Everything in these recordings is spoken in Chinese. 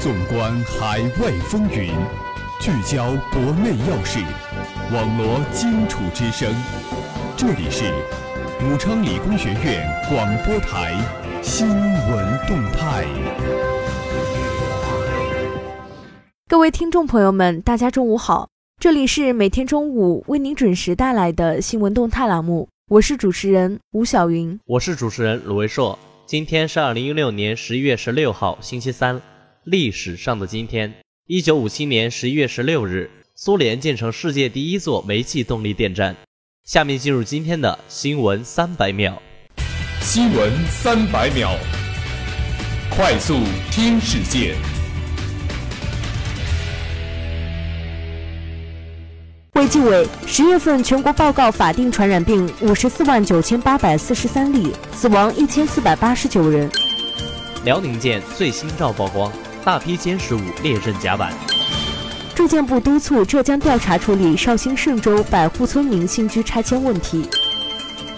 纵观海外风云，聚焦国内要事，网罗荆楚之声。这里是武昌理工学院广播台新闻动态。各位听众朋友们，大家中午好，这里是每天中午为您准时带来的新闻动态栏目，我是主持人吴晓云，我是主持人鲁维硕。今天是二零一六年十一月十六号，星期三。历史上的今天，一九五七年十一月十六日，苏联建成世界第一座煤气动力电站。下面进入今天的新闻三百秒。新闻三百秒，快速听世界。卫计委十月份全国报告法定传染病五十四万九千八百四十三例，死亡一千四百八十九人。辽宁舰最新照曝光。大批歼十五列阵甲板。住建部督促浙江调查处理绍兴嵊州百户村民新居拆迁问题。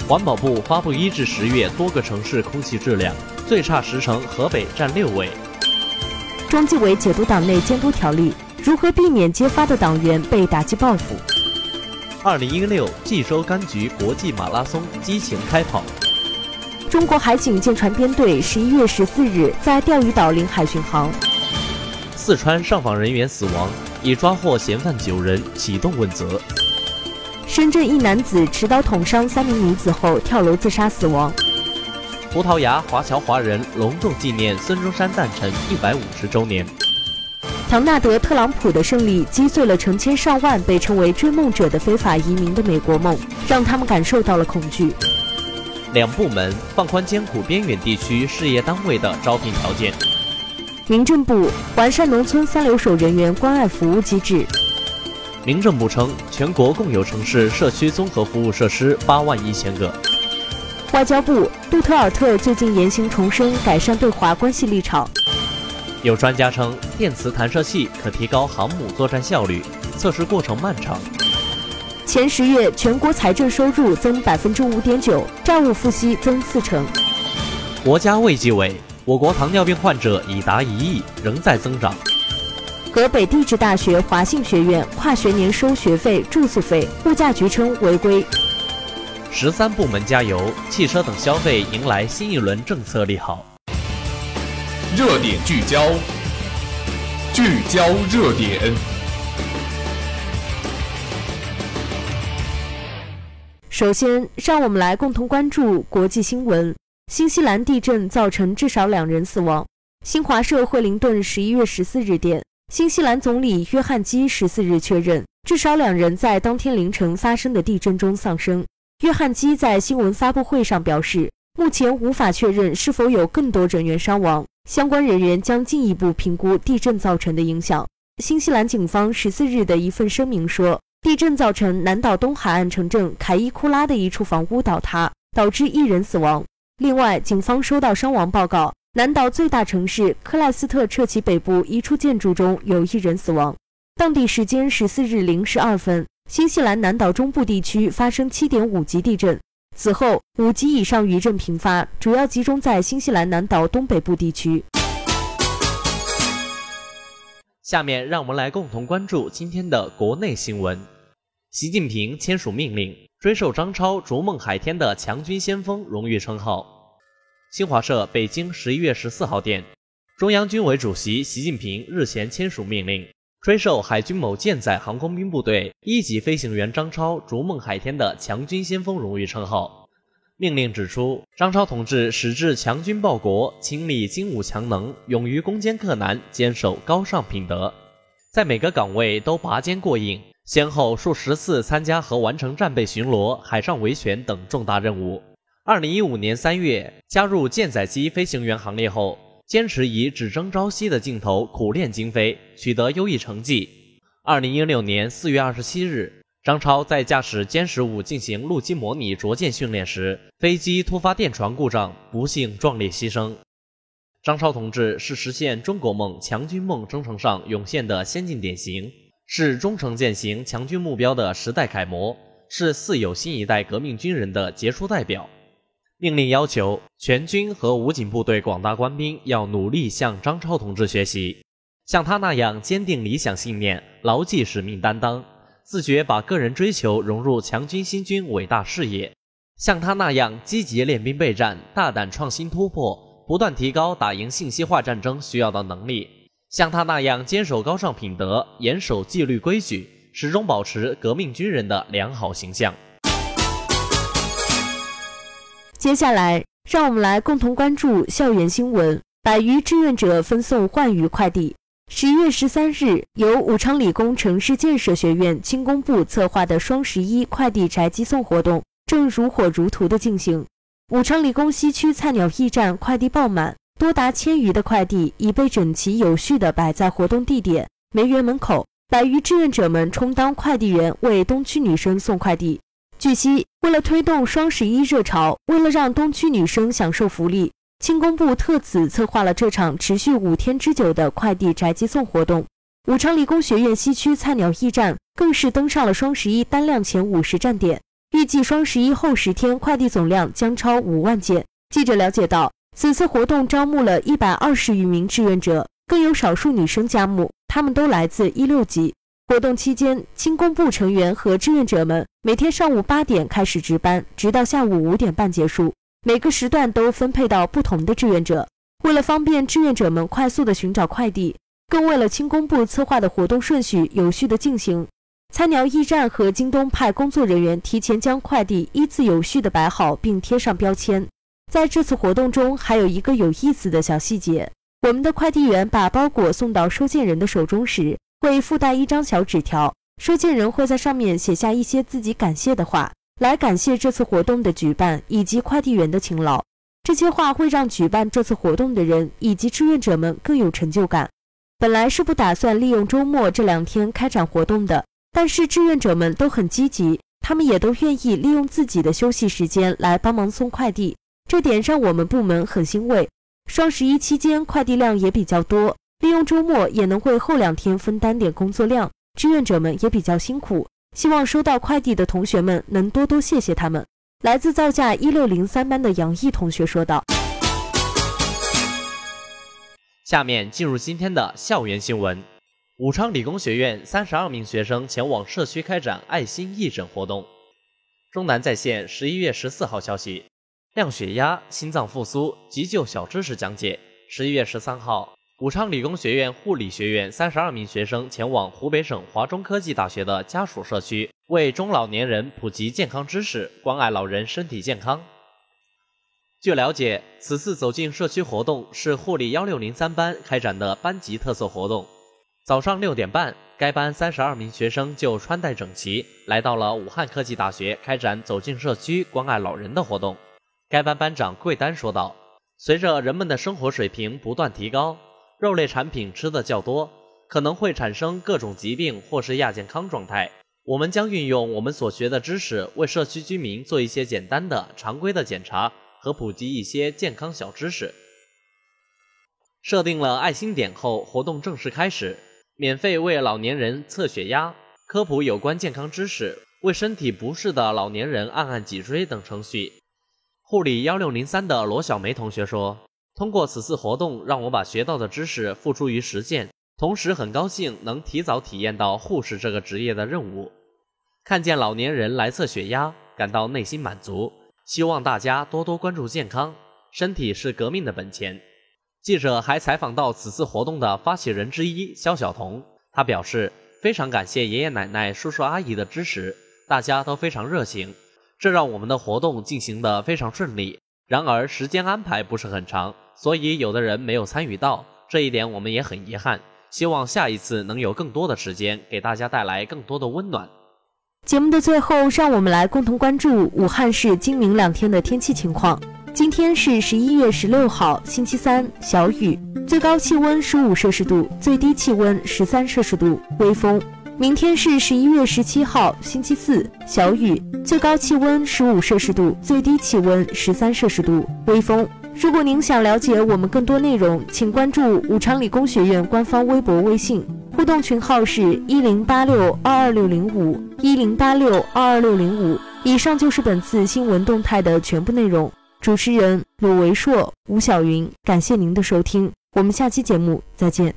环保部发布一至十月多个城市空气质量，最差十城河北占六位。中纪委解读党内监督条例，如何避免揭发的党员被打击报复？二零一六济州柑橘国际马拉松激情开跑。中国海警舰船编队十一月十四日在钓鱼岛领海巡航。四川上访人员死亡，已抓获嫌犯九人，启动问责。深圳一男子持刀捅伤三名女子后跳楼自杀死亡。葡萄牙华侨华人隆重纪念孙中山诞辰一百五十周年。唐纳德·特朗普的胜利击碎了成千上万被称为追梦者的非法移民的美国梦，让他们感受到了恐惧。两部门放宽艰苦边远地区事业单位的招聘条件。民政部完善农村三留守人员关爱服务机制。民政部称，全国共有城市社区综合服务设施八万一千个。外交部杜特尔特最近言行重申改善对华关系立场。有专家称，电磁弹射器可提高航母作战效率，测试过程漫长。前十月全国财政收入增百分之五点九，债务付息增四成。国家卫计委。我国糖尿病患者已达一亿，仍在增长。河北地质大学华信学院跨学年收学费、住宿费，物价局称违规。十三部门加油，汽车等消费迎来新一轮政策利好。热点聚焦，聚焦热点。首先，让我们来共同关注国际新闻。新西兰地震造成至少两人死亡。新华社惠灵顿十一月十四日电，新西兰总理约翰基十四日确认，至少两人在当天凌晨发生的地震中丧生。约翰基在新闻发布会上表示，目前无法确认是否有更多人员伤亡，相关人员将进一步评估地震造成的影响。新西兰警方十四日的一份声明说，地震造成南岛东海岸城镇凯伊库拉的一处房屋倒塌，导致一人死亡。另外，警方收到伤亡报告，南岛最大城市克莱斯特彻奇北部一处建筑中有一人死亡。当地时间十四日零时二分，新西兰南岛中部地区发生七点五级地震，此后五级以上余震频发，主要集中在新西兰南岛东北部地区。下面让我们来共同关注今天的国内新闻：习近平签署命令。追授张超“逐梦海天”的强军先锋荣誉称号。新华社北京十一月十四号电，中央军委主席习近平日前签署命令，追授海军某舰载航空兵部队一级飞行员张超“逐梦海天”的强军先锋荣誉称号。命令指出，张超同志矢志强军报国，亲历精武强能，勇于攻坚克难，坚守高尚品德，在每个岗位都拔尖过硬。先后数十次参加和完成战备巡逻、海上维权等重大任务。二零一五年三月加入舰载机飞行员行列后，坚持以只争朝夕的劲头苦练精飞，取得优异成绩。二零一六年四月二十七日，张超在驾驶歼十五进行陆基模拟着舰训练时，飞机突发电传故障，不幸壮烈牺牲。张超同志是实现中国梦、强军梦征程上涌现的先进典型。是忠诚践行强军目标的时代楷模，是四有新一代革命军人的杰出代表。命令要求全军和武警部队广大官兵要努力向张超同志学习，像他那样坚定理想信念、牢记使命担当、自觉把个人追求融入强军新军伟大事业；像他那样积极练兵备战、大胆创新突破、不断提高打赢信息化战争需要的能力；像他那样坚守高尚品德、严守纪律规矩、始终保持革命军人的良好形象。接下来，让我们来共同关注校园新闻：百余志愿者分送焕娱快递。十一月十三日，由武昌理工城市建设学院轻工部策划的双十一快递宅急送活动正如火如荼地进行。武昌理工西区菜鸟驿站快递爆满，多达千余的快递已被整齐有序地摆在活动地点梅园门口。百余志愿者们充当快递员，为东区女生送快递。据悉，为了推动双十一热潮，为了让东区女生享受福利。轻工部特此策划了这场持续五天之久的快递宅急送活动。武昌理工学院西区菜鸟驿站更是登上了双十一单量前五十站点，预计双十一后十天快递总量将超五万件。记者了解到，此次活动招募了一百二十余名志愿者，更有少数女生加入，她们都来自一六级。活动期间，轻工部成员和志愿者们每天上午八点开始值班，直到下午五点半结束。每个时段都分配到不同的志愿者，为了方便志愿者们快速的寻找快递，更为了轻工部策划的活动顺序有序的进行，菜鸟驿站和京东派工作人员提前将快递依次有序的摆好并贴上标签。在这次活动中，还有一个有意思的小细节：我们的快递员把包裹送到收件人的手中时，会附带一张小纸条，收件人会在上面写下一些自己感谢的话。来感谢这次活动的举办以及快递员的勤劳，这些话会让举办这次活动的人以及志愿者们更有成就感。本来是不打算利用周末这两天开展活动的，但是志愿者们都很积极，他们也都愿意利用自己的休息时间来帮忙送快递，这点让我们部门很欣慰。双十一期间快递量也比较多，利用周末也能为后两天分担点工作量，志愿者们也比较辛苦。希望收到快递的同学们能多多谢谢他们。来自造价一六零三班的杨毅同学说道。下面进入今天的校园新闻：武昌理工学院三十二名学生前往社区开展爱心义诊活动。中南在线十一月十四号消息：量血压、心脏复苏、急救小知识讲解。十一月十三号。武昌理工学院护理学院三十二名学生前往湖北省华中科技大学的家属社区，为中老年人普及健康知识，关爱老人身体健康。据了解，此次走进社区活动是护理幺六零三班开展的班级特色活动。早上六点半，该班三十二名学生就穿戴整齐，来到了武汉科技大学开展走进社区关爱老人的活动。该班班长桂丹说道：“随着人们的生活水平不断提高。”肉类产品吃的较多，可能会产生各种疾病或是亚健康状态。我们将运用我们所学的知识，为社区居民做一些简单的、常规的检查和普及一些健康小知识。设定了爱心点后，活动正式开始，免费为老年人测血压、科普有关健康知识、为身体不适的老年人按按脊椎等程序。护理幺六零三的罗小梅同学说。通过此次活动，让我把学到的知识付诸于实践，同时很高兴能提早体验到护士这个职业的任务。看见老年人来测血压，感到内心满足。希望大家多多关注健康，身体是革命的本钱。记者还采访到此次活动的发起人之一肖晓彤，他表示非常感谢爷爷奶奶、叔叔阿姨的支持，大家都非常热情，这让我们的活动进行得非常顺利。然而时间安排不是很长。所以，有的人没有参与到这一点，我们也很遗憾。希望下一次能有更多的时间，给大家带来更多的温暖。节目的最后，让我们来共同关注武汉市今明两天的天气情况。今天是十一月十六号，星期三，小雨，最高气温十五摄氏度，最低气温十三摄氏度，微风。明天是十一月十七号，星期四，小雨，最高气温十五摄氏度，最低气温十三摄氏度，微风。如果您想了解我们更多内容，请关注武昌理工学院官方微博、微信，互动群号是一零八六二二六零五一零八六二二六零五。以上就是本次新闻动态的全部内容。主持人鲁维硕、吴晓云，感谢您的收听，我们下期节目再见。